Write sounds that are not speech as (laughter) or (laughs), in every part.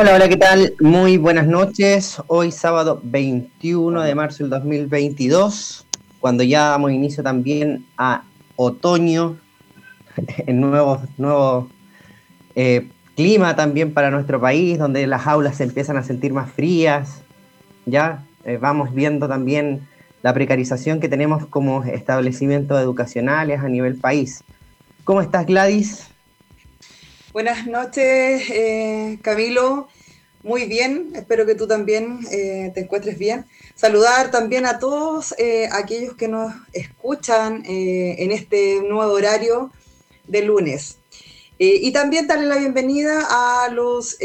Hola, hola, ¿qué tal? Muy buenas noches. Hoy sábado 21 de marzo del 2022, cuando ya damos inicio también a otoño, (laughs) en nuevo, nuevo eh, clima también para nuestro país, donde las aulas se empiezan a sentir más frías. Ya eh, vamos viendo también la precarización que tenemos como establecimientos educacionales a nivel país. ¿Cómo estás, Gladys? Buenas noches, eh, Camilo. Muy bien, espero que tú también eh, te encuentres bien. Saludar también a todos eh, aquellos que nos escuchan en este nuevo horario de lunes. y también darle la bienvenida a los,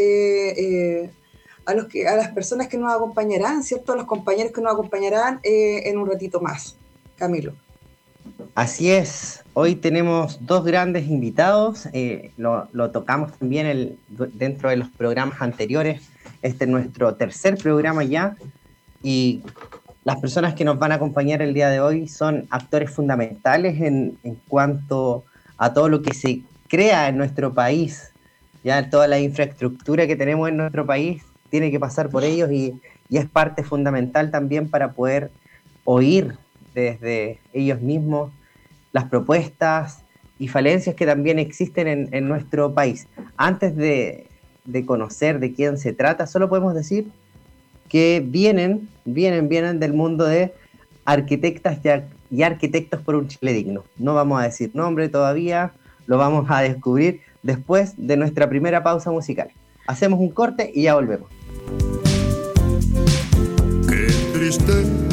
a, los que, a las personas que nos acompañarán, ¿cierto? A los compañeros que nos acompañarán en un ratito más. Camilo. Así es, hoy tenemos dos grandes invitados, eh, lo, tocamos también dentro de los programas anteriores, este es nuestro tercer programa ya, y las personas que nos van a acompañar el día de hoy son actores fundamentales en, cuanto a todo lo que se crea en nuestro país, ya toda la infraestructura que tenemos en nuestro país tiene que pasar por ellos y, y es parte fundamental también para poder oír desde ellos mismos las propuestas y falencias que también existen en, nuestro país. Antes de, conocer de quién se trata, solo podemos decir que vienen, vienen, vienen del mundo de arquitectas y, y arquitectos por un Chile digno. No vamos a decir nombre todavía, lo vamos a descubrir después de nuestra primera pausa musical. Hacemos un corte y ya volvemos. Qué triste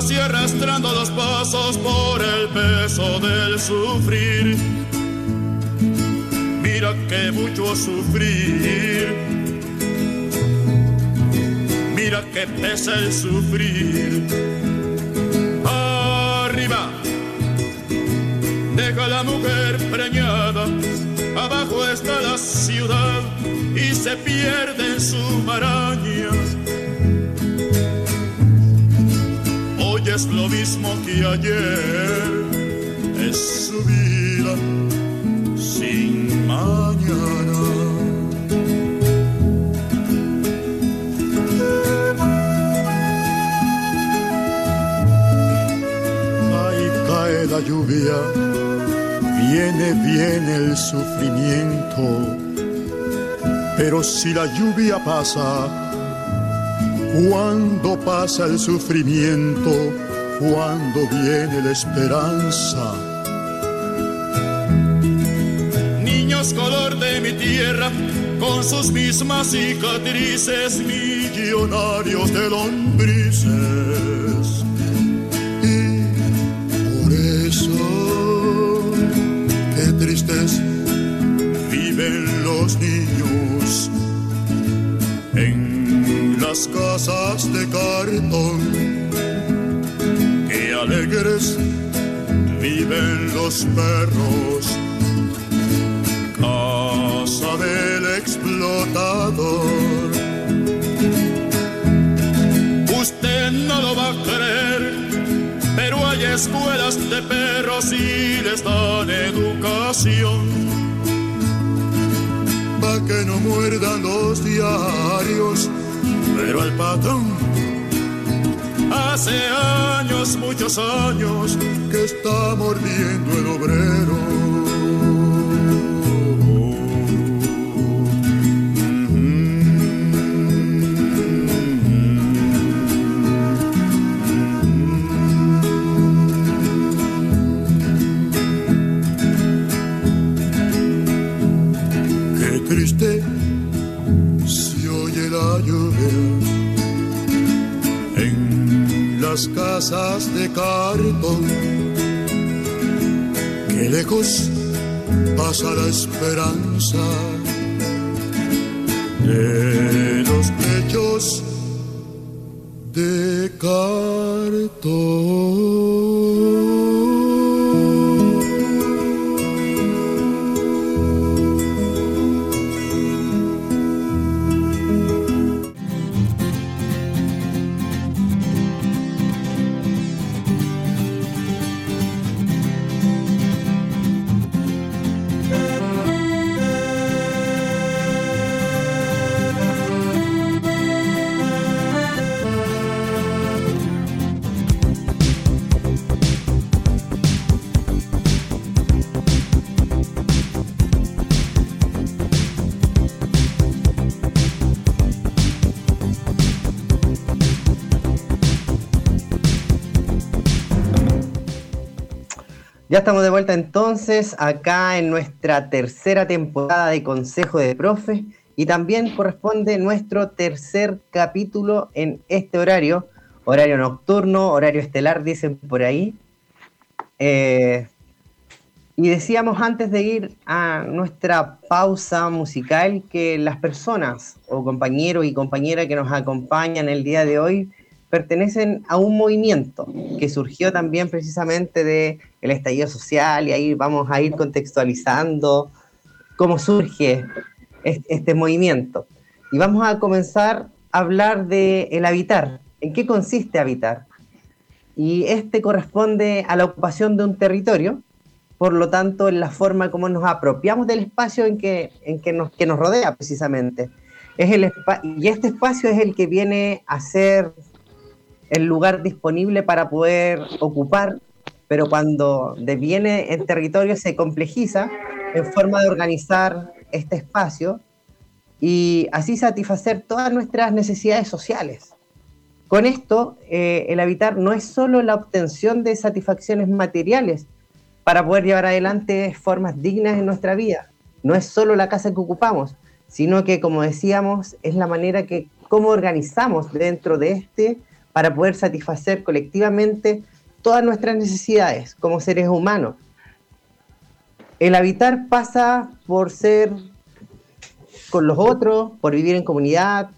así arrastrando los pasos por el peso del sufrir mira que mucho sufrir. Mira que pesa el sufrir. Arriba, deja la mujer preñada. Abajo está la ciudad y se pierde en su maraña. Es lo mismo que ayer, es su vida sin mañana. Ahí cae la lluvia, viene, viene el sufrimiento. Pero si la lluvia pasa, cuando pasa el sufrimiento, cuando viene la esperanza color de mi tierra, con sus mismas cicatrices, millonarios de lombrices. Las casas de cartón. Qué alegres viven los perros del explotador. Usted no lo va a creer, pero hay escuelas de perros y les dan educación. Pa' que no muerdan los diarios, pero el patrón hace años, muchos años, que está mordiendo el obrero. Las casas de cartón. Que lejos pasa la esperanza de los hechos de cartón. Ya estamos de vuelta entonces acá en nuestra tercera temporada de Consejo de Profes y también corresponde nuestro tercer capítulo en este horario, horario nocturno, horario estelar, dicen por ahí. Eh, y decíamos antes de ir a nuestra pausa musical que las personas o compañeros y compañeras que nos acompañan el día de hoy pertenecen a un movimiento que surgió también precisamente del el estallido social y ahí vamos a ir contextualizando cómo surge este movimiento. Y vamos a comenzar a hablar de el habitar. ¿En qué consiste habitar? Y este corresponde a la ocupación de un territorio, por lo tanto, en la forma como nos apropiamos del espacio en que, en que, nos, que nos rodea precisamente. Es el y este espacio es el que viene a ser el lugar disponible para poder ocupar, pero cuando deviene el territorio se complejiza en forma de organizar este espacio y así satisfacer todas nuestras necesidades sociales. Con esto, eh, el habitar no es solo la obtención de satisfacciones materiales para poder llevar adelante formas dignas en nuestra vida, no es solo la casa que ocupamos, sino que, como decíamos, es la manera que cómo organizamos dentro de este para poder satisfacer colectivamente todas nuestras necesidades como seres humanos. El habitar pasa por ser con los otros, por vivir en comunidad.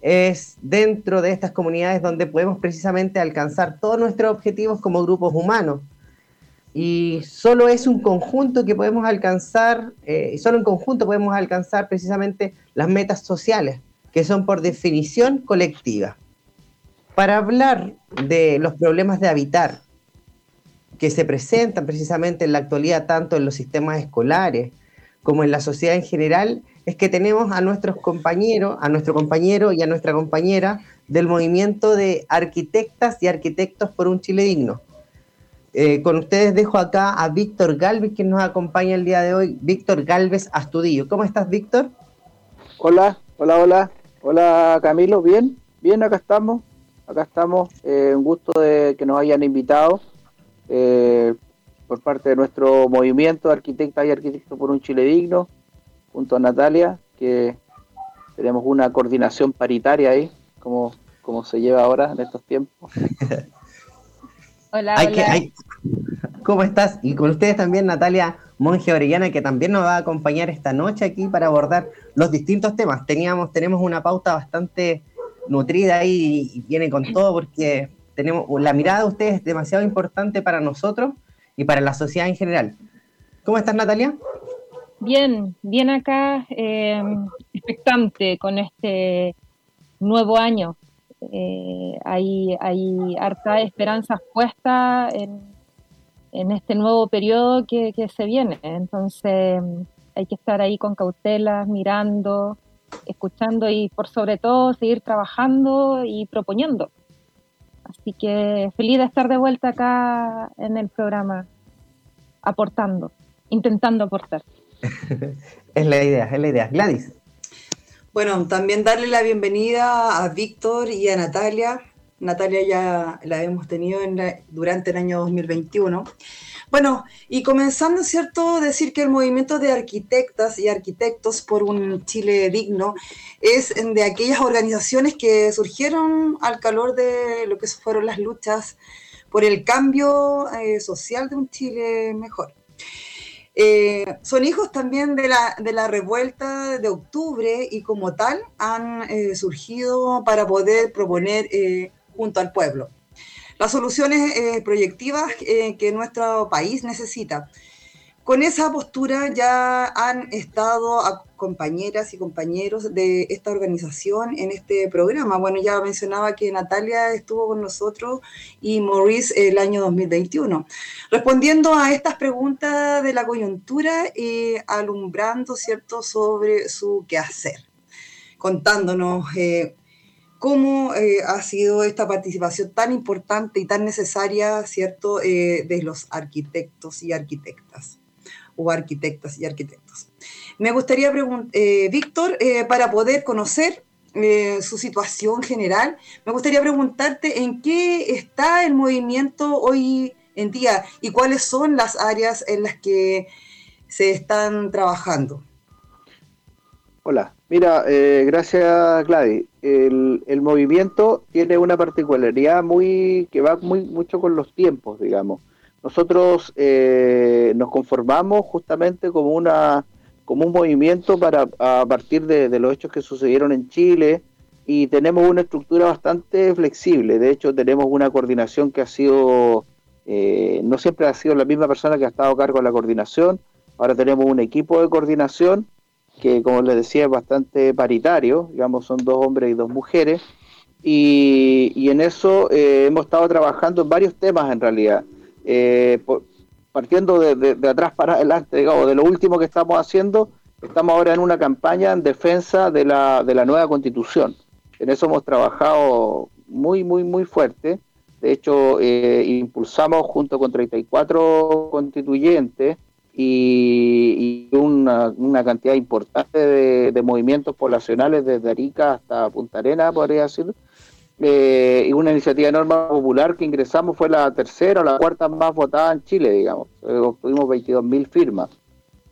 Es dentro de estas comunidades donde podemos precisamente alcanzar todos nuestros objetivos como grupos humanos. Y solo es un conjunto que podemos alcanzar, eh, solo en conjunto podemos alcanzar precisamente las metas sociales, que son por definición colectivas. Para hablar de los problemas de habitar que se presentan precisamente en la actualidad tanto en los sistemas escolares como en la sociedad en general, es que tenemos a nuestros compañeros, a nuestro compañero y a nuestra compañera del movimiento de arquitectas y arquitectos por un Chile digno. Eh, con ustedes dejo acá a Víctor Galvez, que nos acompaña el día de hoy. Víctor Galvez Astudillo. ¿Cómo estás, Víctor? Hola, hola, hola. Hola, Camilo. Bien, bien, acá estamos acá estamos. Eh, un gusto de que nos hayan invitado eh, por parte de nuestro movimiento de arquitectas y arquitectos por un Chile digno, junto a Natalia, que tenemos una coordinación paritaria ahí, como, como se lleva ahora en estos tiempos. (laughs) hola, hola. ¿Cómo estás? Y con ustedes también Natalia Monge Orellana, que también nos va a acompañar esta noche aquí para abordar los distintos temas. Teníamos, tenemos una pauta bastante nutrida ahí y viene con todo porque tenemos la mirada de ustedes es demasiado importante para nosotros y para la sociedad en general. ¿Cómo estás, Natalia? Bien, bien acá, eh, expectante con este nuevo año. Eh, hay, hay harta esperanzas puestas en, en, este nuevo periodo que, que se viene. Entonces hay que estar ahí con cautela, mirando, escuchando y por sobre todo seguir trabajando y proponiendo. Así que feliz de estar de vuelta acá en el programa, aportando, intentando aportar. (laughs) es la idea, es la idea. Gladys. Bueno, también darle la bienvenida a Víctor y a Natalia. Natalia ya la hemos tenido durante el año 2021 Bueno, y comenzando, ¿cierto?, decir que el movimiento de arquitectas y arquitectos por un Chile digno es de aquellas organizaciones que surgieron al calor de lo que fueron las luchas por el cambio eh, social de un Chile mejor. Eh, son hijos también de la, de la, revuelta de octubre y como tal han eh, surgido para poder proponer junto al pueblo las soluciones eh, proyectivas eh, que nuestro país necesita. Con esa postura ya han estado compañeras y compañeros de esta organización en este programa. Bueno, ya mencionaba que Natalia estuvo con nosotros y Maurice el año 2021. Respondiendo a estas preguntas de la coyuntura y alumbrando, ¿cierto?, sobre su quehacer, contándonos eh, cómo eh, ha sido esta participación tan importante y tan necesaria, ¿cierto?, eh, de los arquitectos y arquitectas, o arquitectas y arquitectos. Me gustaría preguntar, eh, Víctor, para poder conocer su situación general, me gustaría preguntarte en qué está el movimiento hoy en día y cuáles son las áreas en las que se están trabajando. Hola, mira, gracias Gladys el, movimiento tiene una particularidad muy que va muy mucho con los tiempos, digamos. Nosotros eh, nos conformamos justamente como una como un movimiento para a partir de, los hechos que sucedieron en Chile y tenemos una estructura bastante flexible. De hecho, tenemos una coordinación que ha sido eh, no siempre ha sido la misma persona que ha estado a cargo de la coordinación. Ahora tenemos un equipo de coordinación que como les decía es bastante paritario, digamos son dos hombres y dos mujeres, y, en eso eh, hemos estado trabajando en varios temas en realidad, eh, partiendo de, atrás para adelante, digamos, de lo último que estamos haciendo, estamos ahora en una campaña en defensa de la, de la nueva constitución, en eso hemos trabajado muy, muy, muy fuerte, de hecho eh, impulsamos junto con 34 constituyentes, y, una, cantidad importante de, movimientos poblacionales desde Arica hasta Punta Arena, podría decir. Eh, y una iniciativa de norma popular que ingresamos fue la tercera o la cuarta más votada en Chile, digamos. Eh, obtuvimos 22.000 firmas.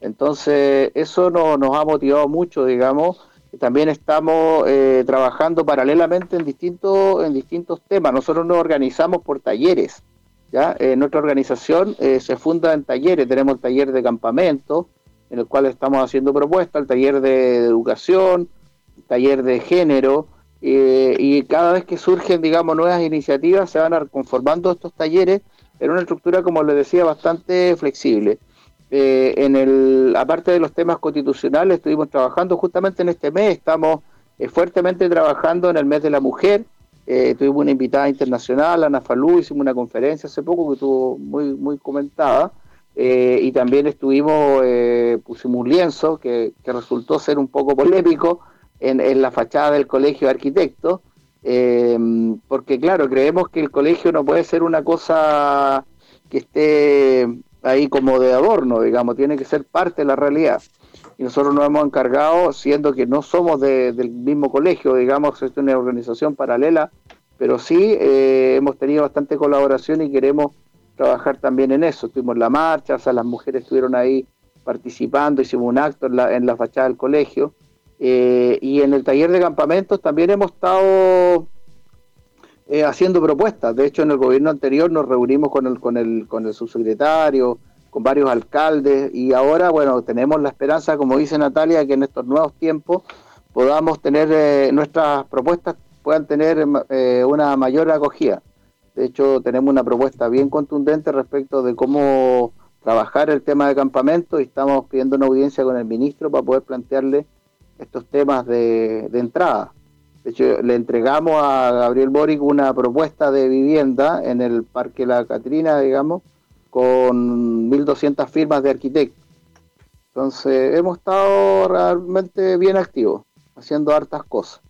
Entonces, eso nos ha motivado mucho, digamos. También estamos eh, trabajando paralelamente en distintos, en distintos temas. Nosotros nos organizamos por talleres. Eh, nuestra organización eh, se funda en talleres, tenemos el taller de campamento, en el cual estamos haciendo propuestas, el taller de, educación, el taller de género, eh, y cada vez que surgen, digamos, nuevas iniciativas, se van conformando estos talleres en una estructura, como les decía, bastante flexible. en el, aparte de los temas constitucionales, estuvimos trabajando justamente en este mes, estamos fuertemente trabajando en el mes de la mujer, eh, tuvimos una invitada internacional, Ana Falú, hicimos una conferencia hace poco que estuvo muy, muy comentada. Eh, y también estuvimos, eh, pusimos un lienzo que, resultó ser un poco polémico en, la fachada del Colegio de Arquitectos, porque claro, creemos que el colegio no puede ser una cosa que esté ahí como de adorno, digamos, tiene que ser parte de la realidad y nosotros nos hemos encargado, siendo que no somos del mismo colegio, digamos, es una organización paralela, pero sí eh, hemos tenido bastante colaboración y queremos trabajar también en eso. Tuvimos la marcha, o sea, las mujeres estuvieron ahí participando, hicimos un acto en la, en la fachada del colegio. Eh, y en el taller de campamentos también hemos estado eh, haciendo propuestas. De hecho, en el gobierno anterior nos reunimos con el, con el, con el subsecretario, con varios alcaldes y ahora, bueno, tenemos la esperanza, como dice Natalia, que en estos nuevos tiempos podamos tener eh, nuestras propuestas puedan tener eh, una mayor acogida. De hecho, tenemos una propuesta bien contundente respecto de cómo trabajar el tema de campamento y estamos pidiendo una audiencia con el ministro para poder plantearle estos temas de, de entrada. De hecho, le entregamos a Gabriel Boric una propuesta de vivienda en el Parque La Catrina, digamos, con 1.200 firmas de arquitectos. Entonces hemos estado realmente bien activos, haciendo hartas cosas.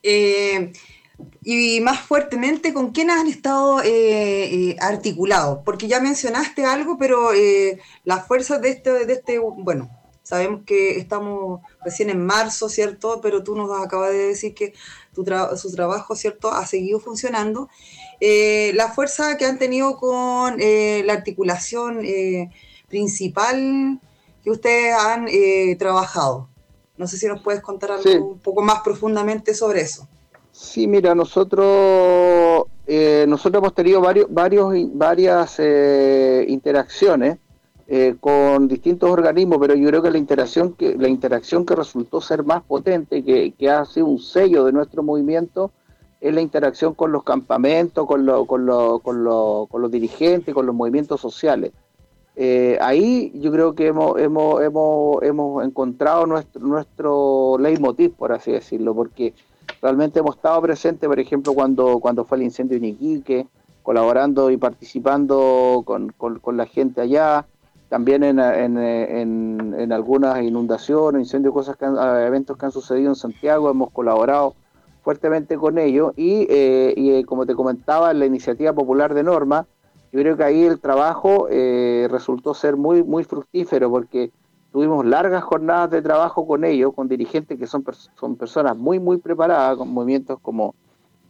Eh, y más fuertemente, ¿con quién han estado eh, eh, articulados? Porque ya mencionaste algo, pero las fuerzas de este, de este, bueno, Sabemos que estamos recién en marzo, ¿cierto? Pero tú nos acabas de decir que su trabajo, ¿cierto?, ha seguido funcionando. Eh, la fuerza que han tenido con eh, la articulación eh, principal que ustedes han trabajado. No sé si nos puedes contar algo un poco más profundamente sobre eso. Sí, mira, nosotros nosotros hemos tenido varios, varios varias interacciones eh, con distintos organismos, pero yo creo que la interacción que, la interacción que resultó ser más potente, que, que ha sido un sello de nuestro movimiento, es la interacción con los campamentos, con, con, con, con los dirigentes, con los movimientos sociales. Eh, ahí yo creo que hemos, hemos, hemos, hemos encontrado nuestro, nuestro leitmotiv, por así decirlo, porque realmente hemos estado presentes, por ejemplo, cuando, cuando fue el incendio en Iquique, colaborando y participando con, con la gente allá, también en, en, en, algunas inundaciones, incendios, cosas eventos que han sucedido en Santiago, hemos colaborado fuertemente con ellos y, eh, y eh, como te comentaba, en la iniciativa popular de norma, yo creo que ahí el trabajo eh, resultó ser muy, muy fructífero porque tuvimos largas jornadas de trabajo con ellos, con dirigentes que son, son personas muy, muy preparadas, con movimientos como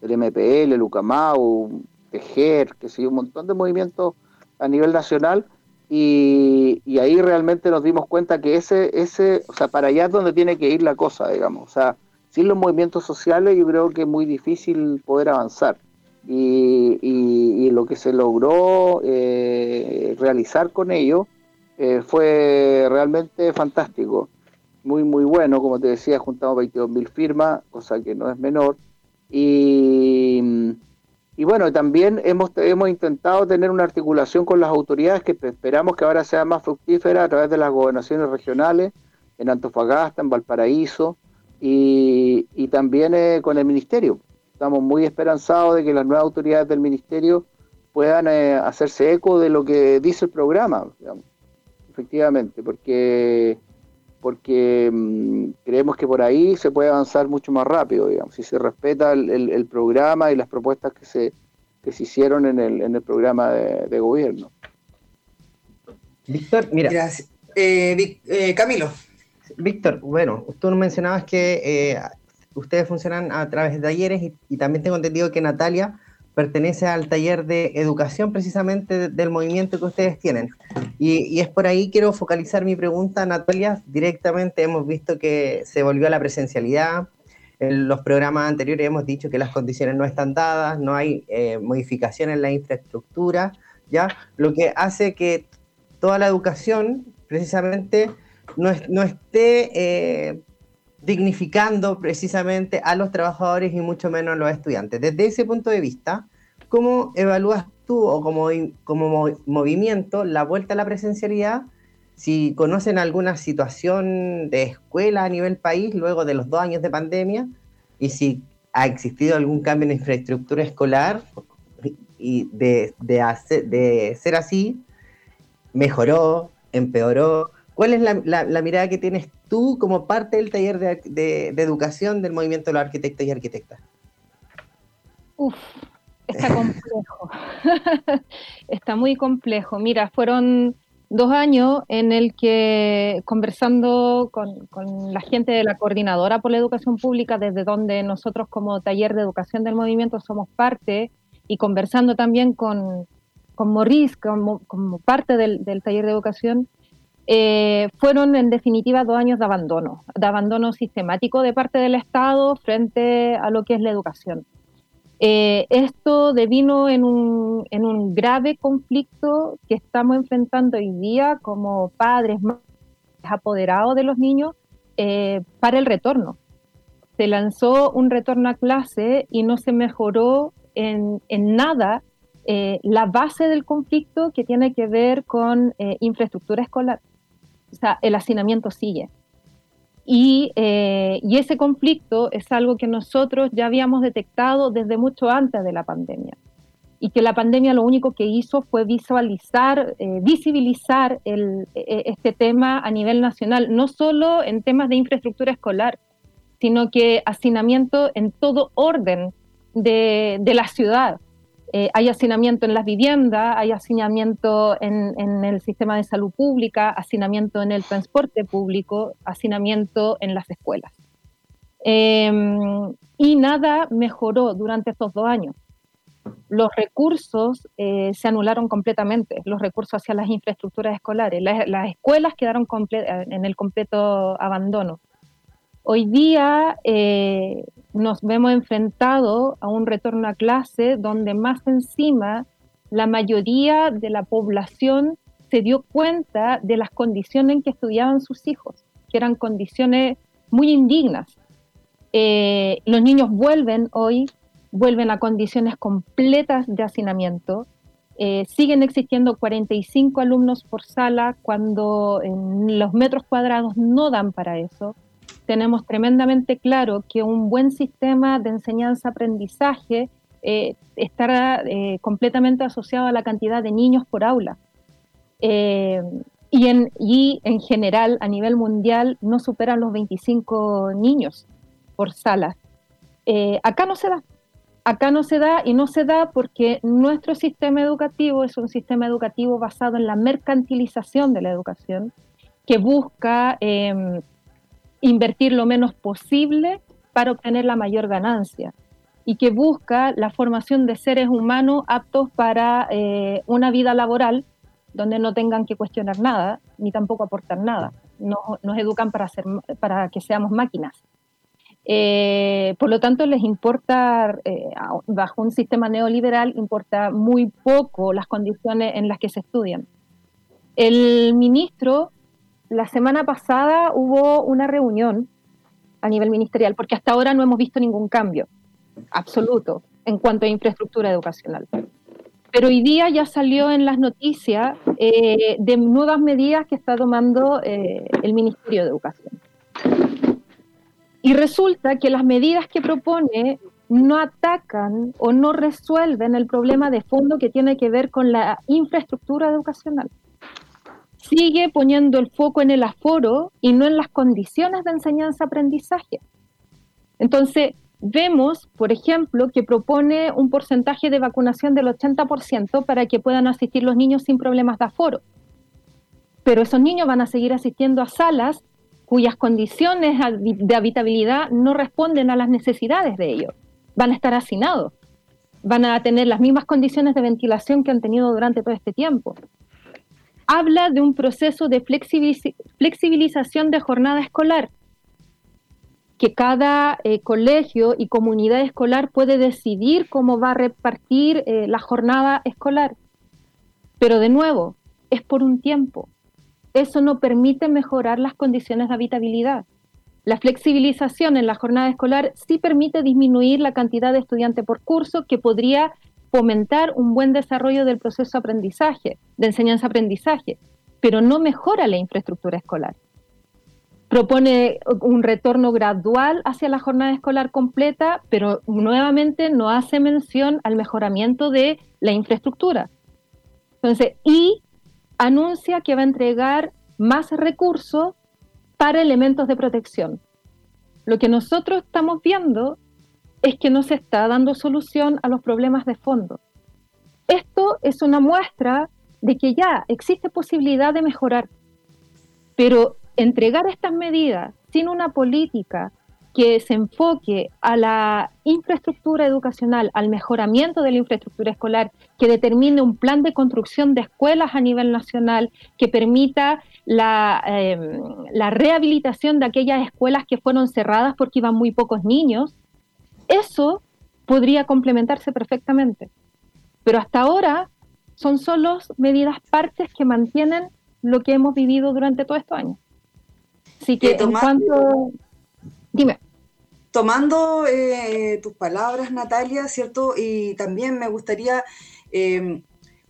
el MPL, el UCAMAU, Tejer, que sé un montón de movimientos a nivel nacional y, ahí realmente nos dimos cuenta que ese, ese, o sea, para allá es donde tiene que ir la cosa, digamos. O sea, sin los movimientos sociales yo creo que es muy difícil poder avanzar. Y, lo que se logró eh, realizar con ello eh, fue realmente fantástico. Muy, muy bueno, como te decía, juntamos 22.000 firmas, cosa que no es menor. Y y bueno, también hemos, hemos intentado tener una articulación con las autoridades que esperamos que ahora sea más fructífera a través de las gobernaciones regionales, en Antofagasta, en Valparaíso y, también eh, con el ministerio. Estamos muy esperanzados de que las nuevas autoridades del ministerio puedan eh, hacerse eco de lo que dice el programa, efectivamente, porque porque mm, creemos que por ahí se puede avanzar mucho más rápido, digamos, si se respeta el, programa y las propuestas que se, que se hicieron en el, en el programa de, gobierno. Víctor, mira. Gracias. Eh, eh, Camilo. Víctor, bueno, tú mencionabas que eh, ustedes funcionan a través de talleres y, y, también tengo entendido que Natalia pertenece al taller de educación precisamente del movimiento que ustedes tienen. Y, es por ahí quiero focalizar mi pregunta, Natalia. Directamente hemos visto que se volvió a la presencialidad. En los programas anteriores hemos dicho que las condiciones no están dadas, no hay eh, modificación en la infraestructura, ¿ya? Lo que hace que toda la educación precisamente no, no esté eh, dignificando precisamente a los trabajadores y mucho menos a los estudiantes. Desde ese punto de vista, ¿cómo evalúas tú o como, como movimiento la vuelta a la presencialidad? Si conocen alguna situación de escuela a nivel país luego de los dos años de pandemia y si ha existido algún cambio en infraestructura escolar y de, de ser así, mejoró, empeoró. ¿Cuál es la, mirada que tienes tú como parte del taller de, educación del movimiento de los arquitectos y arquitectas? Uf, está complejo. (laughs) está muy complejo. Mira, fueron dos años en el que conversando con, la gente de la coordinadora por la educación pública, desde donde nosotros como taller de educación del movimiento somos parte, y conversando también con, con Maurice como, como parte del, del, taller de educación, eh, fueron en definitiva dos años de abandono, de abandono sistemático de parte del Estado frente a lo que es la educación. Eh, esto devino en un, en un, grave conflicto que estamos enfrentando hoy día como padres más apoderados de los niños eh, para el retorno. Se lanzó un retorno a clase y no se mejoró en, en nada la base del conflicto que tiene que ver con infraestructura escolar o sea, el hacinamiento sigue. Eh, y, ese conflicto es algo que nosotros ya habíamos detectado desde mucho antes de la pandemia. Y que la pandemia lo único que hizo fue visualizar, eh, visibilizar e, este tema a nivel nacional, no solo en temas de infraestructura escolar, sino que hacinamiento en todo orden de, de la ciudad. Eh, hay hacinamiento en las viviendas, hay hacinamiento en, el sistema de salud pública, hacinamiento en el transporte público, hacinamiento en las escuelas. Em, y nada mejoró durante estos dos años. Los recursos eh, se anularon completamente, los recursos hacia las infraestructuras escolares. Las, escuelas quedaron en el completo abandono. Hoy día eh, nos vemos enfrentados a un retorno a clase donde más encima la mayoría de la población se dio cuenta de las condiciones en que estudiaban sus hijos, que eran condiciones muy indignas. Eh, los niños vuelven hoy, vuelven a condiciones completas de hacinamiento. Eh, siguen existiendo 45 alumnos por sala cuando los metros cuadrados no dan para eso tenemos tremendamente claro que un buen sistema de enseñanza-aprendizaje eh, estará eh, completamente asociado a la cantidad de niños por aula. Eh, y, en, y en general, a nivel mundial, no superan los 25 niños por sala. acá no se da. Acá no se da y no se da porque nuestro sistema educativo es un sistema educativo basado en la mercantilización de la educación, que busca em, invertir lo menos posible para obtener la mayor ganancia y que busca la formación de seres humanos aptos para eh, una vida laboral donde no tengan que cuestionar nada ni tampoco aportar nada. Nos, educan para, hacer, para que seamos máquinas. Eh, por lo tanto, les importa, eh, bajo un sistema neoliberal, importa muy poco las condiciones en las que se estudian. El ministro la semana pasada hubo una reunión a nivel ministerial, porque hasta ahora no hemos visto ningún cambio absoluto en cuanto a infraestructura educacional. Pero hoy día ya salió en las noticias eh, de nuevas medidas que está tomando eh, el Ministerio de Educación. Y resulta que las medidas que propone no atacan o no resuelven el problema de fondo que tiene que ver con la infraestructura educacional sigue poniendo el foco en el aforo y no en las condiciones de enseñanza-aprendizaje. Entonces, vemos, por ejemplo, que propone un porcentaje de vacunación del 80% para que puedan asistir los niños sin problemas de aforo. Pero esos niños van a seguir asistiendo a salas cuyas condiciones de habitabilidad no responden a las necesidades de ellos. Van a estar hacinados. Van a tener las mismas condiciones de ventilación que han tenido durante todo este tiempo habla de un proceso de flexibilización de jornada escolar, que cada eh, colegio y comunidad escolar puede decidir cómo va a repartir eh, la jornada escolar. Pero de nuevo, es por un tiempo. Eso no permite mejorar las condiciones de habitabilidad. La flexibilización en la jornada escolar sí permite disminuir la cantidad de estudiantes por curso que podría fomentar un buen desarrollo del proceso de aprendizaje, de enseñanza-aprendizaje, pero no mejora la infraestructura escolar. Propone un retorno gradual hacia la jornada escolar completa, pero nuevamente no hace mención al mejoramiento de la infraestructura. Entonces, y anuncia que va a entregar más recursos para elementos de protección. Lo que nosotros estamos viendo es que no se está dando solución a los problemas de fondo. Esto es una muestra de que ya existe posibilidad de mejorar, pero entregar estas medidas sin una política que se enfoque a la infraestructura educacional, al mejoramiento de la infraestructura escolar, que determine un plan de construcción de escuelas a nivel nacional, que permita la, la rehabilitación de aquellas escuelas que fueron cerradas porque iban muy pocos niños, eso podría complementarse perfectamente. Pero hasta ahora son solo medidas partes que mantienen lo que hemos vivido durante todos estos años. Así que en cuanto... Dime. Tomando eh, tus palabras, Natalia, ¿cierto? Y también me gustaría eh,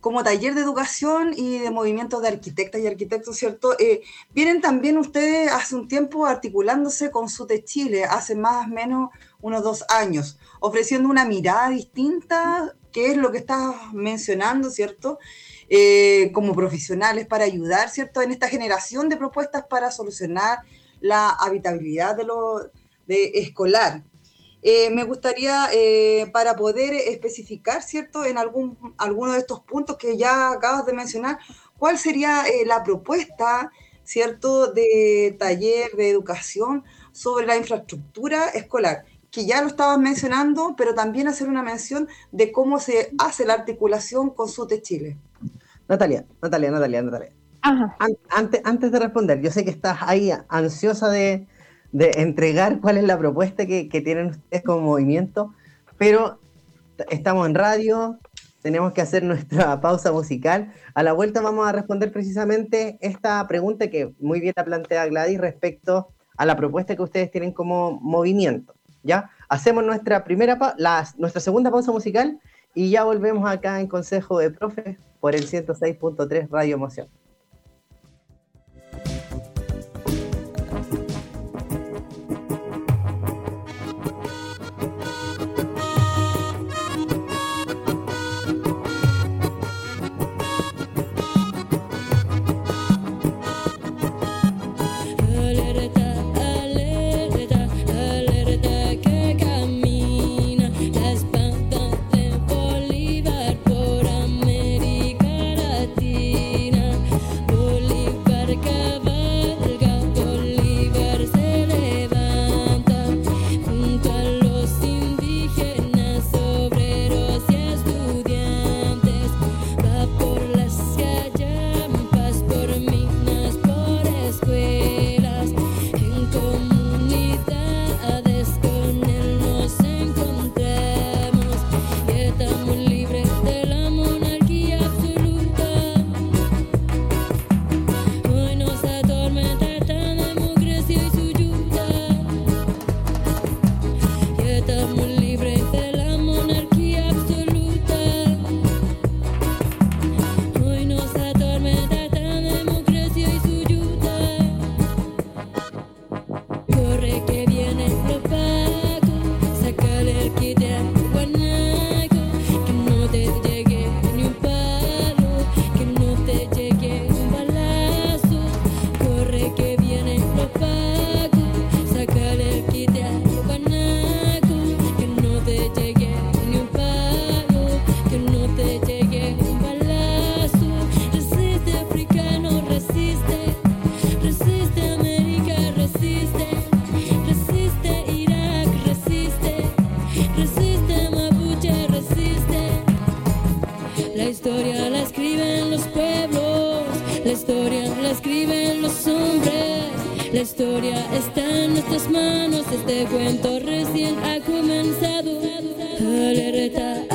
como taller de educación y de movimientos de arquitectas y arquitectos, ¿cierto? Eh, vienen también ustedes hace un tiempo articulándose con SUTE Chile, hace más o menos unos dos años, ofreciendo una mirada distinta, que es lo que estás mencionando, ¿cierto? Eh, como profesionales para ayudar, ¿cierto? En esta generación de propuestas para solucionar la habitabilidad de lo de escolar. Eh, me gustaría, eh, para poder especificar, ¿cierto?, en algún, alguno de estos puntos que ya acabas de mencionar, ¿cuál sería la propuesta, ¿cierto?, de taller de educación sobre la infraestructura escolar? Que ya lo estabas mencionando, pero también hacer una mención de cómo se hace la articulación con SUTE Chile. Natalia, Natalia, Natalia, Natalia. Antes, antes de responder, yo sé que estás ahí ansiosa de, entregar cuál es la propuesta que, tienen ustedes como movimiento, pero estamos en radio, tenemos que hacer nuestra (laughs) pausa musical. A la vuelta vamos a responder precisamente esta pregunta que muy bien la plantea Gladys respecto a la propuesta que ustedes tienen como movimiento. ¿Ya? Hacemos nuestra, primera nuestra segunda pausa musical y ya volvemos acá en Consejo de Profes por el 106.3 Radio Emoción. Este cuento recién ha comenzado. Alerta.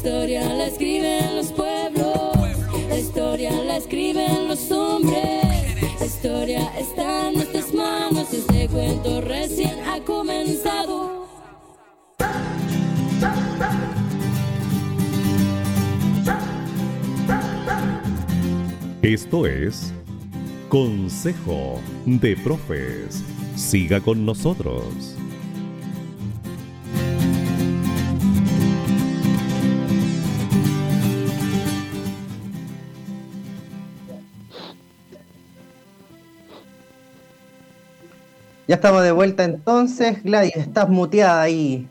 historia la escriben los pueblos, la historia la escriben los hombres. La historia está en nuestras manos, este cuento recién ha comenzado. Esto es Consejo de Profes. Siga con nosotros. Ya estamos de vuelta entonces. Gladys, estás muteada ahí.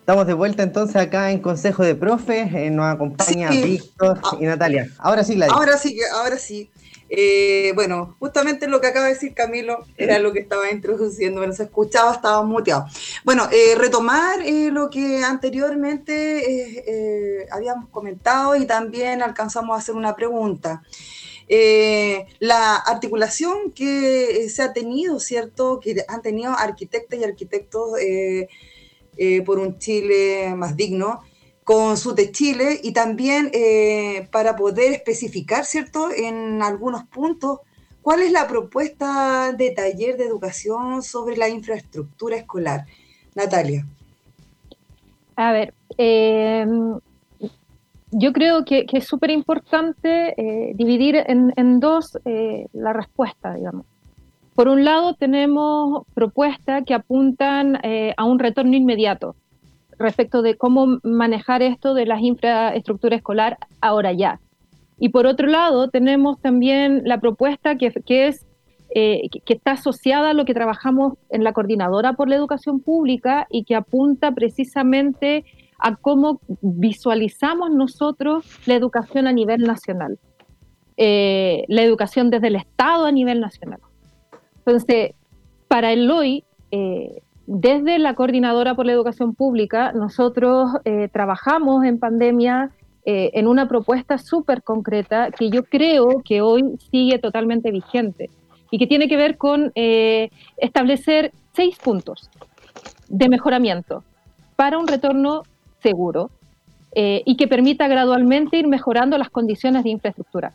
Estamos de vuelta entonces acá en Consejo de Profes. Eh, nos acompaña Víctor y Natalia. Ahora sí, Gladys. Ahora sí, ahora sí. Eh, bueno, justamente lo que acaba de decir Camilo era lo que estaba introduciendo, pero se escuchaba, estaba muteado. Bueno, eh, retomar lo que anteriormente habíamos comentado y también alcanzamos a hacer una pregunta. Eh, la articulación que eh, se ha tenido, ¿cierto? Que han tenido arquitectas y arquitectos eh, por un Chile más digno, con su de Chile y también para poder especificar, ¿cierto? En algunos puntos, ¿cuál es la propuesta de taller de educación sobre la infraestructura escolar? Natalia. A ver, yo creo que, es súper importante eh, dividir en, dos eh, la respuesta, digamos. Por un lado, tenemos propuestas que apuntan eh, a un retorno inmediato respecto de cómo manejar esto de las infraestructuras escolar ahora ya. Y por otro lado, tenemos también la propuesta que, que es que está asociada a lo que trabajamos en la coordinadora por la educación pública y que apunta precisamente a cómo visualizamos nosotros la educación a nivel nacional, eh, la educación desde el Estado a nivel nacional. Entonces, para el hoy, eh, desde la Coordinadora por la Educación Pública, nosotros eh, trabajamos en pandemia en una propuesta súper concreta que yo creo que hoy sigue totalmente vigente y que tiene que ver con establecer seis puntos de mejoramiento para un retorno seguro eh, y que permita gradualmente ir mejorando las condiciones de infraestructura.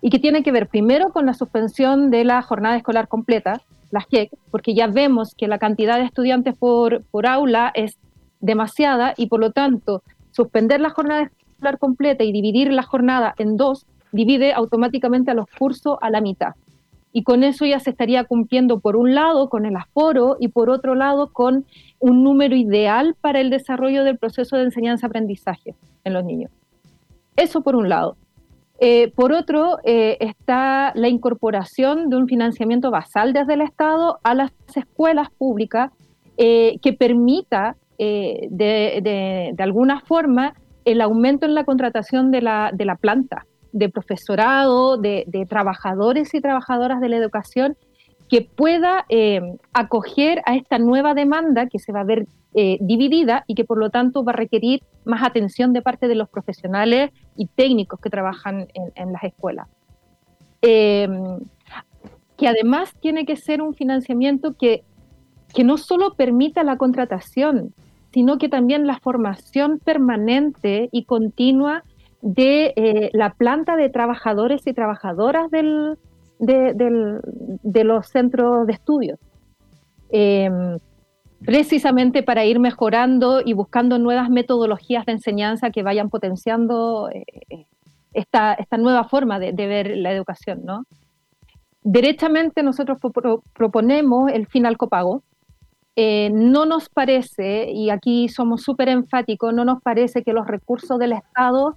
Y que tiene que ver primero con la suspensión de la jornada escolar completa, las JEC, porque ya vemos que la cantidad de estudiantes por, por aula es demasiada y por lo tanto suspender la jornada escolar completa y dividir la jornada en dos divide automáticamente a los cursos a la mitad. Y con eso ya se estaría cumpliendo por un lado con el aforo y por otro lado con un número ideal para el desarrollo del proceso de enseñanza-aprendizaje en los niños. Eso por un lado. Eh, por otro, eh, está la incorporación de un financiamiento basal desde el Estado a las escuelas públicas eh, que permita, de, alguna forma, el aumento en la contratación de la, de la planta, de profesorado, de, trabajadores y trabajadoras de la educación que pueda eh, acoger a esta nueva demanda que se va a ver eh, dividida y que por lo tanto va a requerir más atención de parte de los profesionales y técnicos que trabajan en, las escuelas. Em, que además tiene que ser un financiamiento que, que no solo permita la contratación, sino que también la formación permanente y continua de eh, la planta de trabajadores y trabajadoras del, de, los centros de estudios. Em, precisamente para ir mejorando y buscando nuevas metodologías de enseñanza que vayan potenciando eh, eh, esta, esta, nueva forma de, ver la educación. ¿no? Derechamente nosotros proponemos el final copago. Eh, no nos parece, y aquí somos súper enfáticos, no nos parece que los recursos del Estado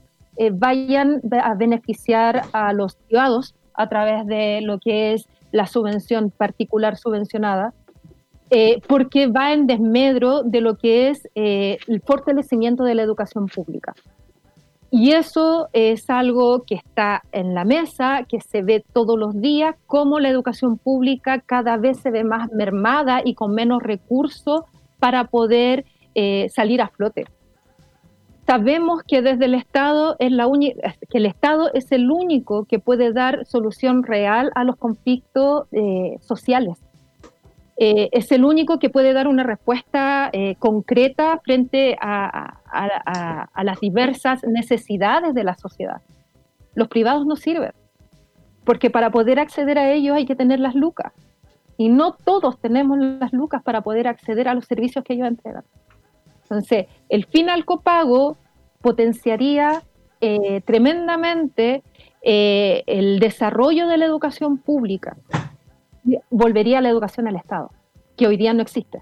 vayan a beneficiar a los privados, a través de lo que es la subvención particular subvencionada, eh, porque va en desmedro de lo que es eh, el fortalecimiento de la educación pública. Y eso es algo que está en la mesa, que se ve todos los días, cómo la educación pública cada vez se ve más mermada y con menos recursos para poder eh, salir a flote sabemos que desde el Estado es la que el Estado es el único que puede dar solución real a los conflictos eh, sociales. Eh, es el único que puede dar una respuesta eh, concreta frente a, las diversas necesidades de la sociedad. Los privados no sirven, porque para poder acceder a ellos hay que tener las lucas. Y no todos tenemos las lucas para poder acceder a los servicios que ellos entregan. Entonces, el fin al copago potenciaría eh, tremendamente eh, el desarrollo de la educación pública volvería la educación al Estado, que hoy día no existe.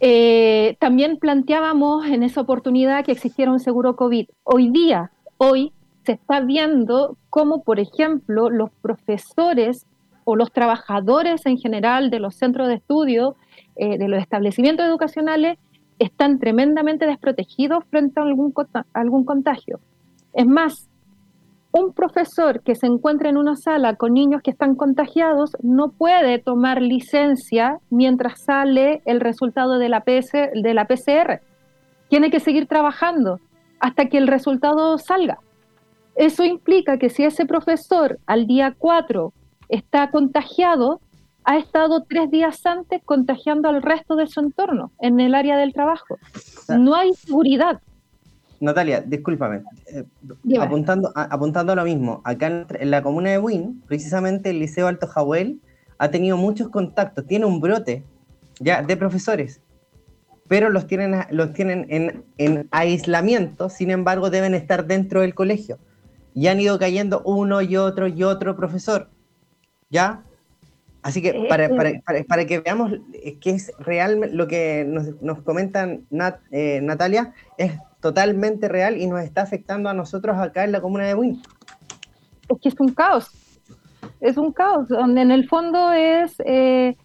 Eh, también planteábamos en esa oportunidad que existiera un seguro COVID. Hoy día, hoy se está viendo cómo, por ejemplo, los profesores o los trabajadores en general de los centros de estudio, de los establecimientos educacionales, están tremendamente desprotegidos frente a algún, algún contagio. Es más, un profesor que se encuentra en una sala con niños que están contagiados no puede tomar licencia mientras sale el resultado de la, de la PCR. Tiene que seguir trabajando hasta que el resultado salga. Eso implica que si ese profesor al día 4 está contagiado, ha estado tres días antes contagiando al resto de su entorno en el área del trabajo. No hay seguridad. Natalia, discúlpame, eh, apuntando, apuntando a lo mismo, acá en, la comuna de Wynn, precisamente el Liceo Alto Jahuel ha tenido muchos contactos, tiene un brote ya de profesores, pero los tienen, los tienen en, en aislamiento, sin embargo deben estar dentro del colegio. Y han ido cayendo uno y otro y otro profesor, ¿ya? Así que eh, para, eh. para, para, que veamos que es real lo que nos, nos comentan Natalia, es totalmente real y nos está afectando a nosotros acá en la comuna de Wynn. Es que es un caos, es un caos, donde en el fondo es, eh,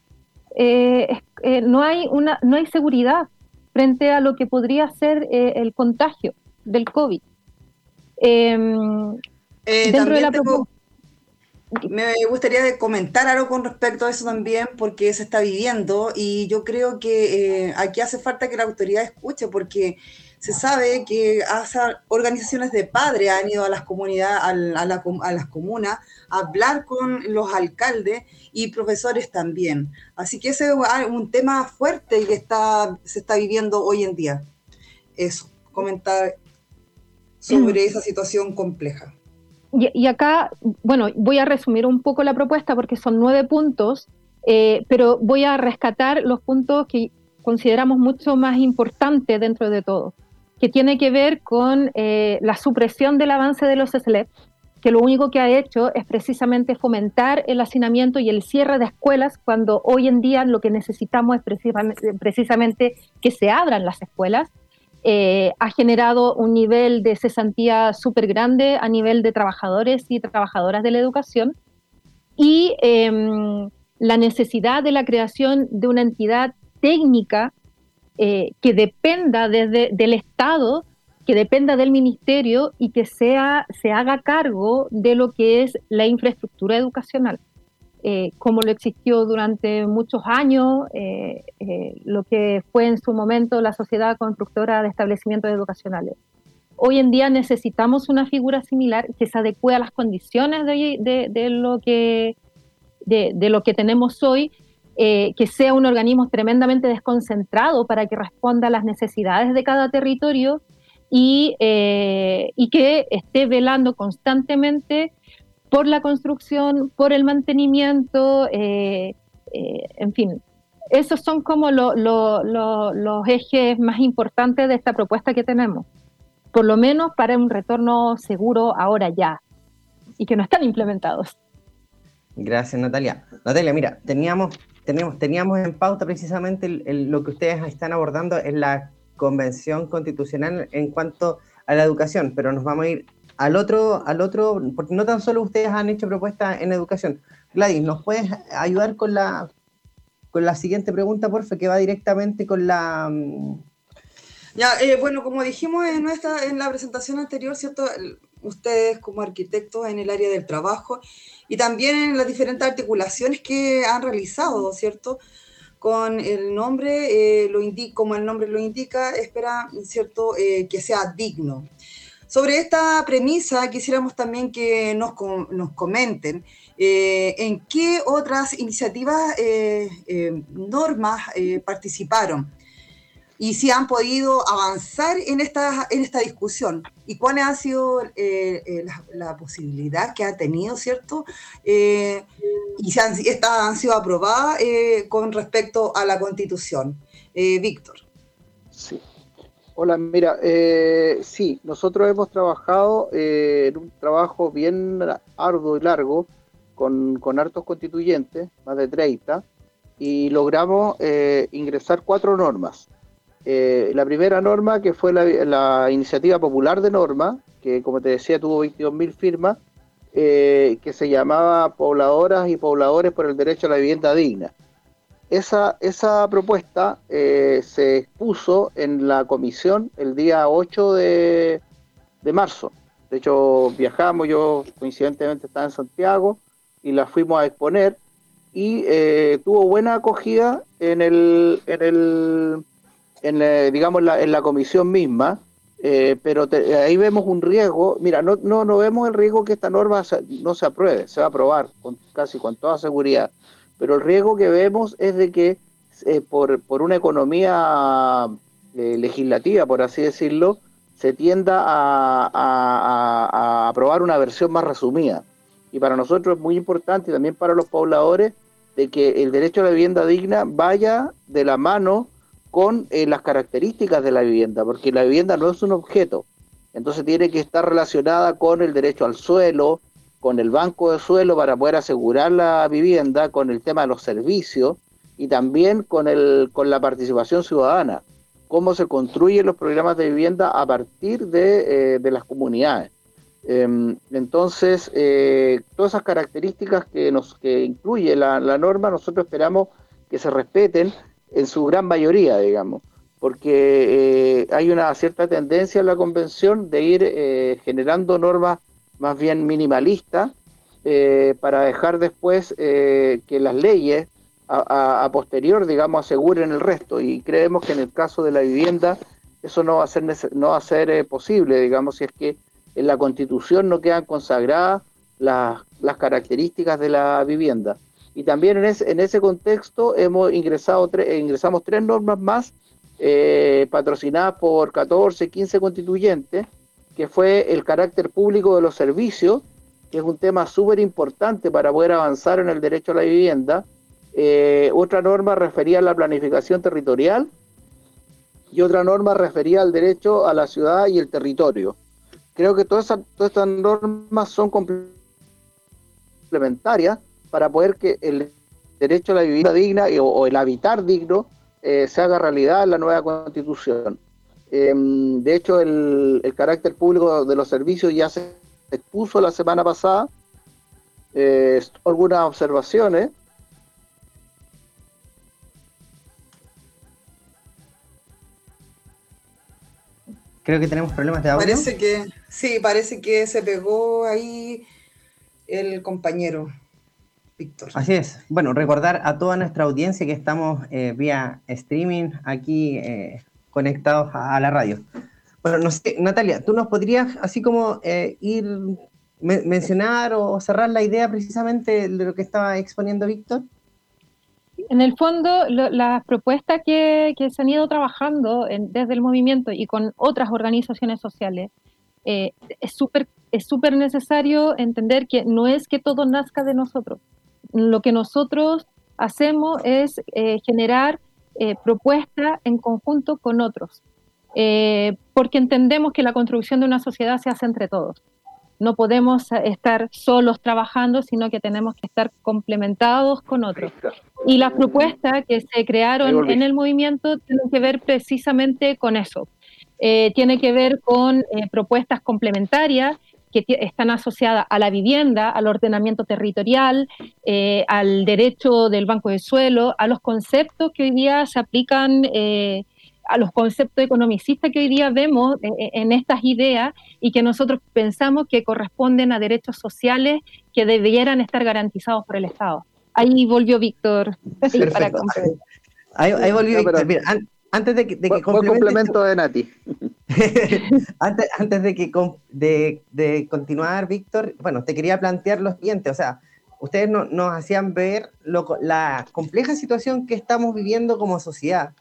eh, eh, no, hay una, no hay seguridad frente a lo que podría ser el contagio del COVID. Em, dentro de la me gustaría comentar algo con respecto a eso también, porque se está viviendo y yo creo que aquí hace falta que la autoridad escuche, porque se sabe que organizaciones de padres han ido a las comunidades, a, las comunas, a hablar con los alcaldes y profesores también. Así que ese es un tema fuerte que está, se está viviendo hoy en día. Eso, comentar sobre esa situación compleja. Y, acá, bueno, voy a resumir un poco la propuesta porque son nueve puntos, eh, pero voy a rescatar los puntos que consideramos mucho más importantes dentro de todo que tiene que ver con eh, la supresión del avance de los SLEP, que lo único que ha hecho es precisamente fomentar el hacinamiento y el cierre de escuelas, cuando hoy en día lo que necesitamos es precisamente, que se abran las escuelas. Eh, ha generado un nivel de cesantía súper grande a nivel de trabajadores y trabajadoras de la educación. Y em, la necesidad de la creación de una entidad técnica eh, que dependa desde, del Estado, que dependa del Ministerio y que sea, se haga cargo de lo que es la infraestructura educacional, eh, como lo existió durante muchos años, eh, lo que fue en su momento la Sociedad Constructora de Establecimientos Educacionales. Hoy en día necesitamos una figura similar que se adecue a las condiciones de, de, lo, que, de lo que tenemos hoy eh, que sea un organismo tremendamente desconcentrado para que responda a las necesidades de cada territorio y, eh, y que esté velando constantemente por la construcción, por el mantenimiento, eh, en fin. Esos son como los ejes más importantes de esta propuesta que tenemos, por lo menos para un retorno seguro ahora ya, y que no están implementados. Gracias, Natalia. Natalia, mira, teníamos teníamos, teníamos en pauta precisamente lo que ustedes están abordando en la convención constitucional en cuanto a la educación, pero nos vamos a ir al otro, al otro, porque no tan solo ustedes han hecho propuestas en educación. Gladys, ¿nos puedes ayudar con la, con la siguiente pregunta, por favor, que va directamente con la... Mm, ya, eh, bueno, como dijimos en, nuestra, en la presentación anterior, ¿cierto? Ustedes como arquitectos en el área del trabajo y también en las diferentes articulaciones que han realizado, ¿cierto? Con el nombre, eh, lo como el nombre lo indica, espera, ¿cierto?, eh, que sea digno. Sobre esta premisa, quisiéramos también que nos, nos comenten eh, en qué otras iniciativas, normas participaron y si han podido avanzar en esta, en esta discusión y cuál ha sido eh, eh, la, posibilidad que ha tenido, ¿cierto? Eh, y si han, estas han sido aprobadas con respecto a la constitución. Víctor. Sí. Hola, mira, eh, sí, nosotros hemos trabajado eh, en un trabajo bien arduo y largo con, con hartos constituyentes, más de 30, y logramos eh, ingresar cuatro normas. Eh, la primera norma, que fue la, iniciativa popular de norma, que como te decía tuvo 22.000 firmas, eh, que se llamaba Pobladoras y Pobladores por el Derecho a la Vivienda Digna esa, esa propuesta eh, se expuso en la comisión el día 8 de, de, marzo. De hecho, viajamos, yo coincidentemente estaba en Santiago y la fuimos a exponer y eh, tuvo buena acogida en el, en el en, eh, digamos, la, en la comisión misma, eh, pero te, ahí vemos un riesgo. Mira, no, no, no vemos el riesgo que esta norma no se apruebe, se va a aprobar con, casi con toda seguridad pero el riesgo que vemos es de que eh, por, por, una economía eh, legislativa, por así decirlo, se tienda a, aprobar una versión más resumida. Y para nosotros es muy importante, también para los pobladores, de que el derecho a la vivienda digna vaya de la mano con eh, las características de la vivienda, porque la vivienda no es un objeto, entonces tiene que estar relacionada con el derecho al suelo, con el banco de suelo para poder asegurar la vivienda, con el tema de los servicios y también con, el, con la participación ciudadana, cómo se construyen los programas de vivienda a partir de, eh, de las comunidades. Eh, entonces, eh, todas esas características que, nos, que incluye la, la, norma, nosotros esperamos que se respeten en su gran mayoría, digamos, porque eh, hay una cierta tendencia en la convención de ir eh, generando normas más bien minimalista eh, para dejar después eh, que las leyes a, a, posterior, digamos, aseguren el resto. Y creemos que en el caso de la vivienda eso no va a ser, no va a ser eh, posible, digamos, si es que en la Constitución no quedan consagradas las, las características de la vivienda. Y también en ese, en ese contexto hemos ingresado ingresamos tres normas más patrocinadas por 14, 15 constituyentes, que fue el carácter público de los servicios, que es un tema súper importante para poder avanzar en el derecho a la vivienda. Eh, otra norma refería a la planificación territorial y otra norma refería al derecho a la ciudad y el territorio. Creo que todas, esas, estas normas son complementarias para poder que el derecho a la vivienda digna o, o el habitar digno eh, se haga realidad en la nueva constitución. Eh, de hecho, el, el, carácter público de los servicios ya se expuso la semana pasada. Eh, algunas observaciones. Creo que tenemos problemas de audio. Parece que, sí, parece que se pegó ahí el compañero Víctor. Así es. Bueno, recordar a toda nuestra audiencia que estamos eh, vía streaming aquí eh, conectados a, la radio. Bueno, no sé, Natalia, ¿tú nos podrías así como eh, ir me mencionar o cerrar la idea precisamente de lo que estaba exponiendo Víctor? En el fondo, las propuestas que, se han ido trabajando desde el movimiento y con otras organizaciones sociales, eh, es súper es necesario entender que no es que todo nazca de nosotros. Lo que nosotros hacemos es eh, generar eh, propuesta en conjunto con otros, eh, porque entendemos que la construcción de una sociedad se hace entre todos. No podemos estar solos trabajando, sino que tenemos que estar complementados con otros. Y las propuestas que se crearon en el movimiento tienen que ver precisamente con eso. Eh, tiene que ver con eh, propuestas complementarias que están asociadas a la vivienda, al ordenamiento territorial, eh, al derecho del banco de suelo, a los conceptos que hoy día se aplican, eh, a los conceptos economicistas que hoy día vemos en, en estas ideas y que nosotros pensamos que corresponden a derechos sociales que debieran estar garantizados por el Estado. Ahí volvió Víctor. Para ahí, ahí, volvió Víctor. Mira, an antes de que, de que complemento de Nati. (laughs) antes, antes de, que, de, de, continuar, Víctor, bueno, te quería plantear lo siguiente, o sea, ustedes no, nos hacían ver lo, la compleja situación que estamos viviendo como sociedad,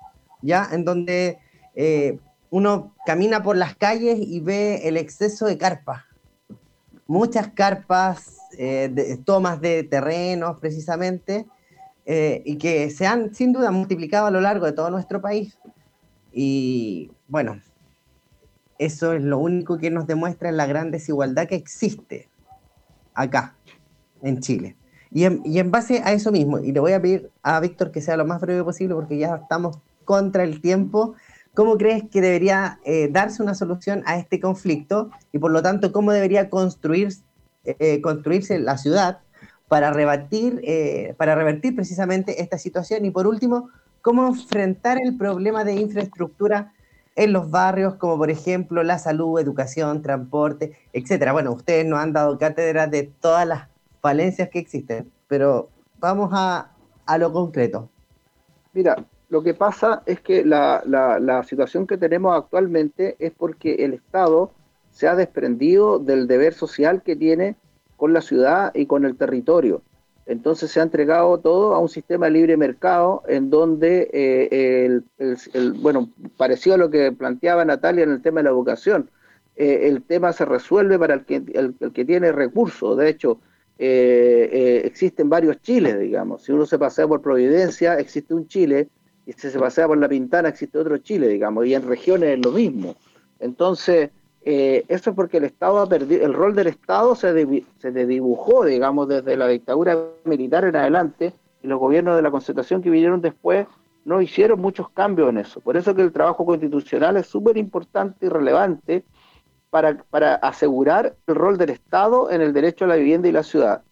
¿ya? En donde eh, uno camina por las calles y ve el exceso de carpas, muchas carpas, eh, de, tomas de terrenos precisamente, eh, y que se han sin duda multiplicado a lo largo de todo nuestro país. Y bueno, eso es lo único que nos demuestra la gran desigualdad que existe acá, en Chile. Y en, base a eso mismo, y le voy a pedir a Víctor que sea lo más breve posible porque ya estamos contra el tiempo, ¿cómo crees que debería eh, darse una solución a este conflicto? Y por lo tanto, ¿cómo debería eh, construirse la ciudad para rebatir, eh, para revertir precisamente esta situación? Y por último, ¿cómo enfrentar el problema de infraestructura en los barrios, como por ejemplo la salud, educación, transporte, etcétera? Bueno, ustedes nos han dado cátedra de todas las falencias que existen, pero vamos a, lo concreto. Mira, lo que pasa es que la, la, situación que tenemos actualmente es porque el Estado se ha desprendido del deber social que tiene con la ciudad y con el territorio. Entonces se ha entregado todo a un sistema de libre mercado en donde, eh, el, bueno, parecido a lo que planteaba Natalia en el tema de la educación, eh, el tema se resuelve para el que, el, que tiene recursos. De hecho, eh, existen varios Chiles, digamos. Si uno se pasea por Providencia, existe un Chile, y si se pasea por La Pintana, existe otro Chile, digamos, y en regiones es lo mismo. Entonces, eh, eso es porque el Estado ha perdido, el rol del Estado se, se dibujó, digamos, desde la dictadura militar en adelante, y los gobiernos de la concentración que vinieron después no hicieron muchos cambios en eso. Por eso que el trabajo constitucional es súper importante y relevante, para, asegurar el rol del Estado en el derecho a la vivienda y la ciudad.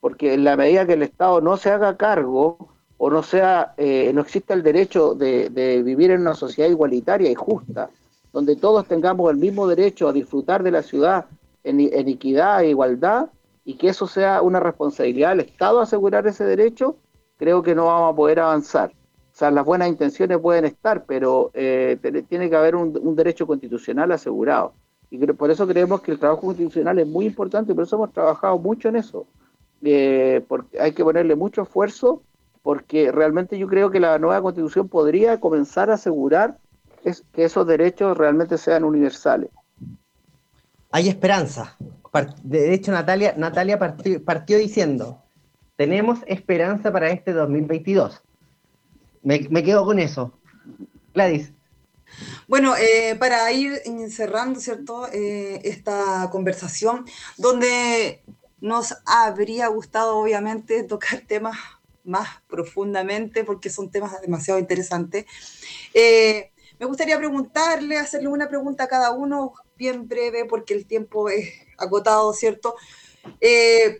Porque en la medida que el Estado no se haga cargo o no sea, eh, no exista el derecho de, vivir en una sociedad igualitaria y justa, donde todos tengamos el mismo derecho a disfrutar de la ciudad en, equidad e igualdad, y que eso sea una responsabilidad del Estado asegurar ese derecho, creo que no vamos a poder avanzar. O sea, las buenas intenciones pueden estar, pero eh, tiene que haber un, derecho constitucional asegurado. Y por eso creemos que el trabajo constitucional es muy importante y por eso hemos trabajado mucho en eso. Eh, porque hay que ponerle mucho esfuerzo porque realmente yo creo que la nueva constitución podría comenzar a asegurar que esos derechos realmente sean universales. Hay esperanza. De hecho, Natalia, Natalia partió, diciendo, tenemos esperanza para este 2022. Me, me quedo con eso. Gladys. Bueno, eh, para ir cerrando, ¿cierto? Eh, esta conversación, donde nos habría gustado, obviamente, (laughs) tocar temas más profundamente, porque son temas demasiado interesantes. Eh, me gustaría preguntarle, hacerle una pregunta a cada uno, bien breve, porque el tiempo es agotado, ¿cierto?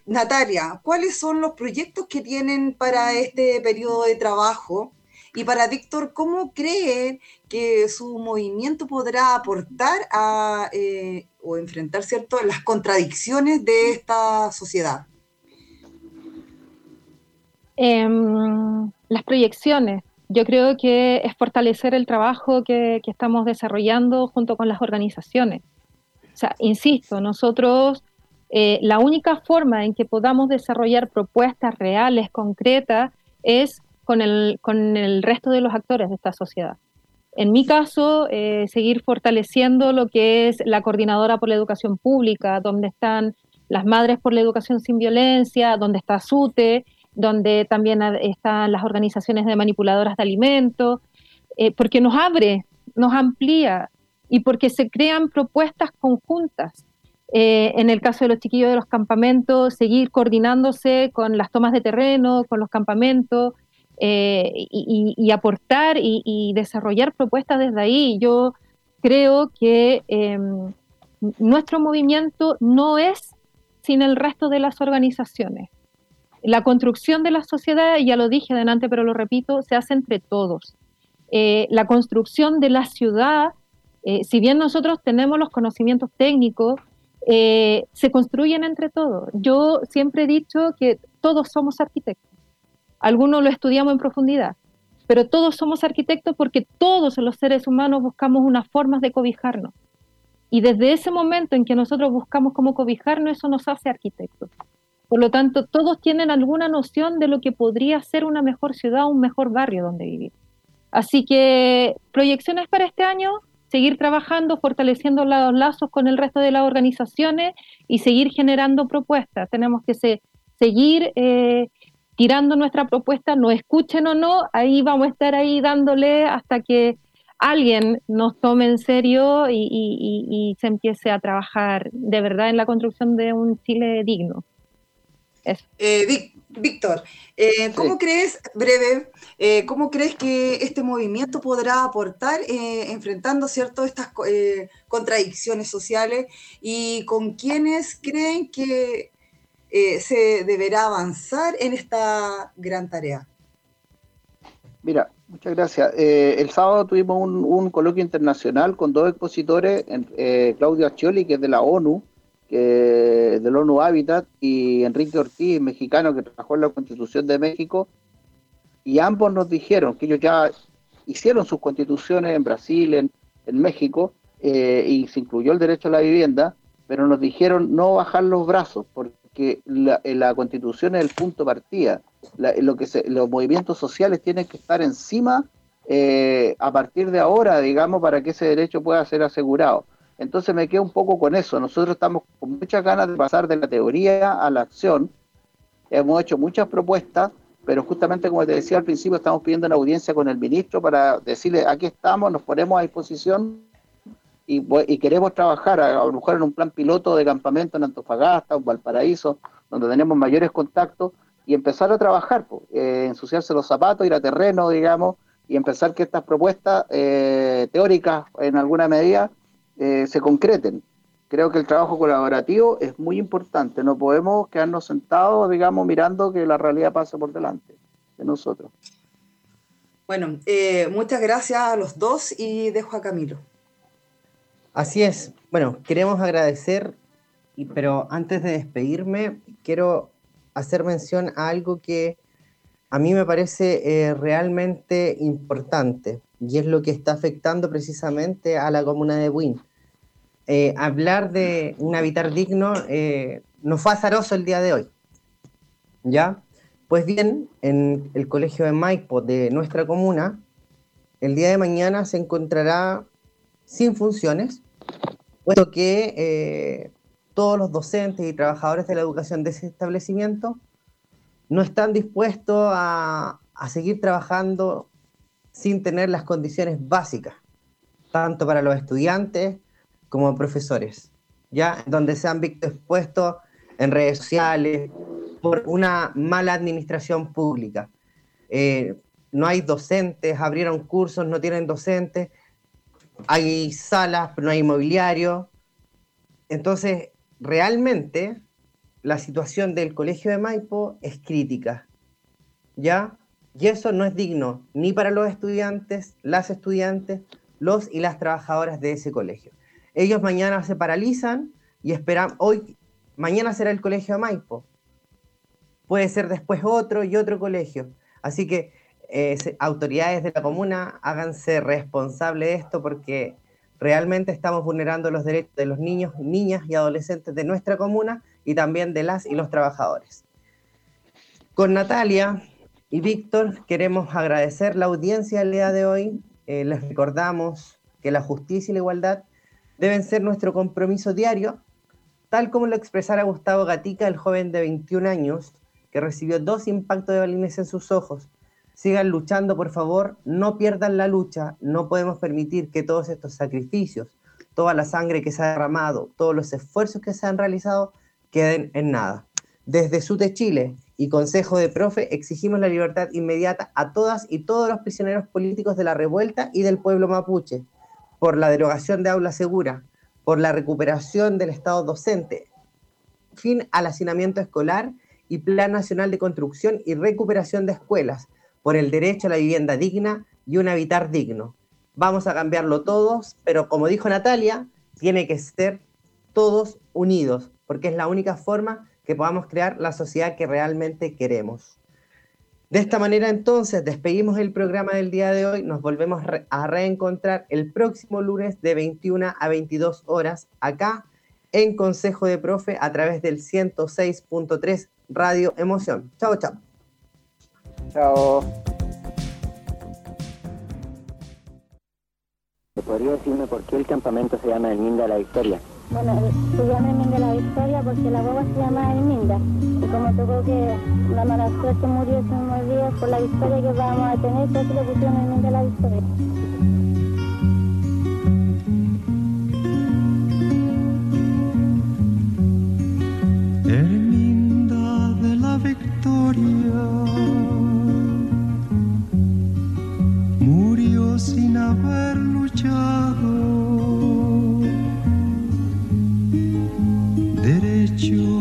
Natalia, ¿cuáles son los proyectos que tienen para este periodo de trabajo? Y para Víctor, ¿cómo cree que su movimiento podrá aportar a, eh, o enfrentar ¿cierto? las contradicciones de esta sociedad? Em, las proyecciones. Yo creo que es fortalecer el trabajo que, estamos desarrollando junto con las organizaciones. O sea, insisto, nosotros eh, la única forma en que podamos desarrollar propuestas reales, concretas, es con el, con el resto de los actores de esta sociedad. En mi caso, eh, seguir fortaleciendo lo que es la coordinadora por la educación pública, donde están las madres por la educación sin violencia, donde está SUTE, donde también están las organizaciones de manipuladoras de alimentos, eh, porque nos abre, nos amplía y porque se crean propuestas conjuntas. Eh, en el caso de los chiquillos de los campamentos, seguir coordinándose con las tomas de terreno, con los campamentos, eh, y, aportar y, desarrollar propuestas desde ahí. Yo creo que em, nuestro movimiento no es sin el resto de las organizaciones. La construcción de la sociedad, ya lo dije adelante, pero lo repito, se hace entre todos. Eh, la construcción de la ciudad, eh, si bien nosotros tenemos los conocimientos técnicos, se construyen entre todos. Yo siempre he dicho que todos somos arquitectos algunos lo estudiamos en profundidad, pero todos somos arquitectos porque todos los seres humanos buscamos unas formas de cobijarnos. Y desde ese momento en que nosotros buscamos cómo cobijarnos, eso nos hace arquitectos. Por lo tanto, todos tienen alguna noción de lo que podría ser una mejor ciudad, un mejor barrio donde vivir. Así que proyecciones para este año, seguir trabajando, fortaleciendo los lazos con el resto de las organizaciones y seguir generando propuestas. Tenemos que seguir eh, tirando nuestra propuesta, no escuchen o no, ahí vamos a estar ahí dándole hasta que alguien nos tome en serio y, se empiece a trabajar de verdad en la construcción de un Chile digno. Eh, Víctor, eh, ¿cómo crees, breve, eh, cómo crees que este movimiento podrá aportar enfrentando cierto estas contradicciones sociales y con quiénes creen que se deberá avanzar en esta gran tarea? Mira, muchas gracias. el sábado tuvimos un, coloquio internacional con dos expositores, Claudio Accioli, que es de la ONU, que del ONU Habitat, y Enrique Ortiz, mexicano que trabajó en la Constitución de México, y ambos nos dijeron que ellos ya hicieron sus constituciones en Brasil, en, México, eh, y se incluyó el derecho a la vivienda, pero nos dijeron no bajar los brazos, porque la, la constitución es el punto partida. lo que los movimientos sociales tienen que estar encima eh, a partir de ahora, digamos, para que ese derecho pueda ser asegurado. Entonces me quedo un poco con eso. Nosotros estamos con muchas ganas de pasar de la teoría a la acción. Hemos hecho muchas propuestas, pero justamente como te decía al principio, estamos pidiendo una audiencia con el ministro para decirle, aquí estamos, nos ponemos a disposición y, queremos trabajar, a, lo mejor en un plan piloto de campamento en Antofagasta o Valparaíso, donde tenemos mayores contactos, y empezar a trabajar, eh, ensuciarse los zapatos, ir a terreno, digamos, y empezar que estas propuestas eh, teóricas, en alguna medida, eh, se concreten. Creo que el trabajo colaborativo es muy importante. No podemos quedarnos sentados, digamos, mirando que la realidad pase por delante de nosotros. Bueno, eh, muchas gracias a los dos y dejo a Camilo. Así es. Bueno, queremos agradecer, pero antes de despedirme, quiero hacer mención a algo que a mí me parece eh, realmente importante y es lo que está afectando precisamente a la comuna de Buin. Eh, hablar de un habitar digno eh, no fue azaroso el día de hoy. ¿Ya? Pues bien, en el colegio de Maipo de nuestra comuna, el día de mañana se encontrará sin funciones, puesto que todos los docentes y trabajadores de la educación de ese establecimiento no están dispuestos a, a seguir trabajando sin tener las condiciones básicas, tanto para los estudiantes como profesores, ya donde se han visto expuestos en redes sociales por una mala administración pública. Eh, no hay docentes, abrieron cursos, no tienen docentes, hay salas, pero no hay inmobiliario. Entonces, realmente la situación del Colegio de Maipo es crítica, ¿ya? Y eso no es digno ni para los estudiantes, las estudiantes, los y las trabajadoras de ese colegio. Ellos mañana se paralizan y esperan, hoy, mañana será el colegio de Maipo. Puede ser después otro y otro colegio. Así que eh, autoridades de la comuna háganse responsables de esto porque realmente estamos vulnerando los derechos de los niños, niñas y adolescentes de nuestra comuna y también de las y los trabajadores. Con Natalia y Víctor, queremos agradecer la audiencia el día de hoy. Eh, les recordamos que la justicia y la igualdad deben ser nuestro compromiso diario, tal como lo expresara Gustavo Gatica, el joven de 21 años, que recibió dos impactos de balines en sus ojos. Sigan luchando, por favor, no pierdan la lucha, no podemos permitir que todos estos sacrificios, toda la sangre que se ha derramado, todos los esfuerzos que se han realizado, queden en nada. Desde SUTE Chile, y Consejo de Profe exigimos la libertad inmediata a todas y todos los prisioneros políticos de la revuelta y del pueblo mapuche, por la derogación de aula segura, por la recuperación del Estado docente, fin al hacinamiento escolar y Plan Nacional de Construcción y Recuperación de Escuelas, por el derecho a la vivienda digna y un habitar digno. Vamos a cambiarlo todos, pero como dijo Natalia, tiene que ser todos unidos, porque es la única forma que podamos crear la sociedad que realmente queremos. De esta manera entonces despedimos el programa del día de hoy, nos volvemos a reencontrar el próximo lunes de 21 a 22 horas acá en Consejo de Profe a través del 106.3 Radio Emoción. Chao, chao. Chao. ¿Podría decirme por qué el campamento se llama el Minda de la Victoria? Bueno, se llama Herminda la Victoria porque la boba se llama Herminda. Y como tocó que la mala suerte murió hace unos días por la victoria que vamos a tener, pues le pusieron Herminda la Victoria. Herminda de la Victoria murió sin haber luchado. you.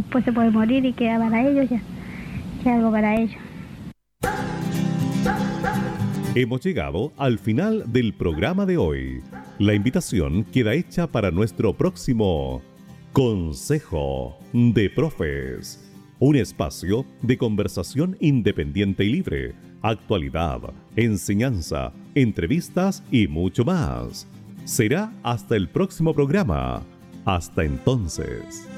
después se puede morir y queda para ellos ya, queda algo para ellos. Hemos llegado al final del programa de hoy. La invitación queda hecha para nuestro próximo Consejo de Profes. Un espacio de conversación independiente y libre, actualidad, enseñanza, entrevistas y mucho más. Será hasta el próximo programa. Hasta entonces.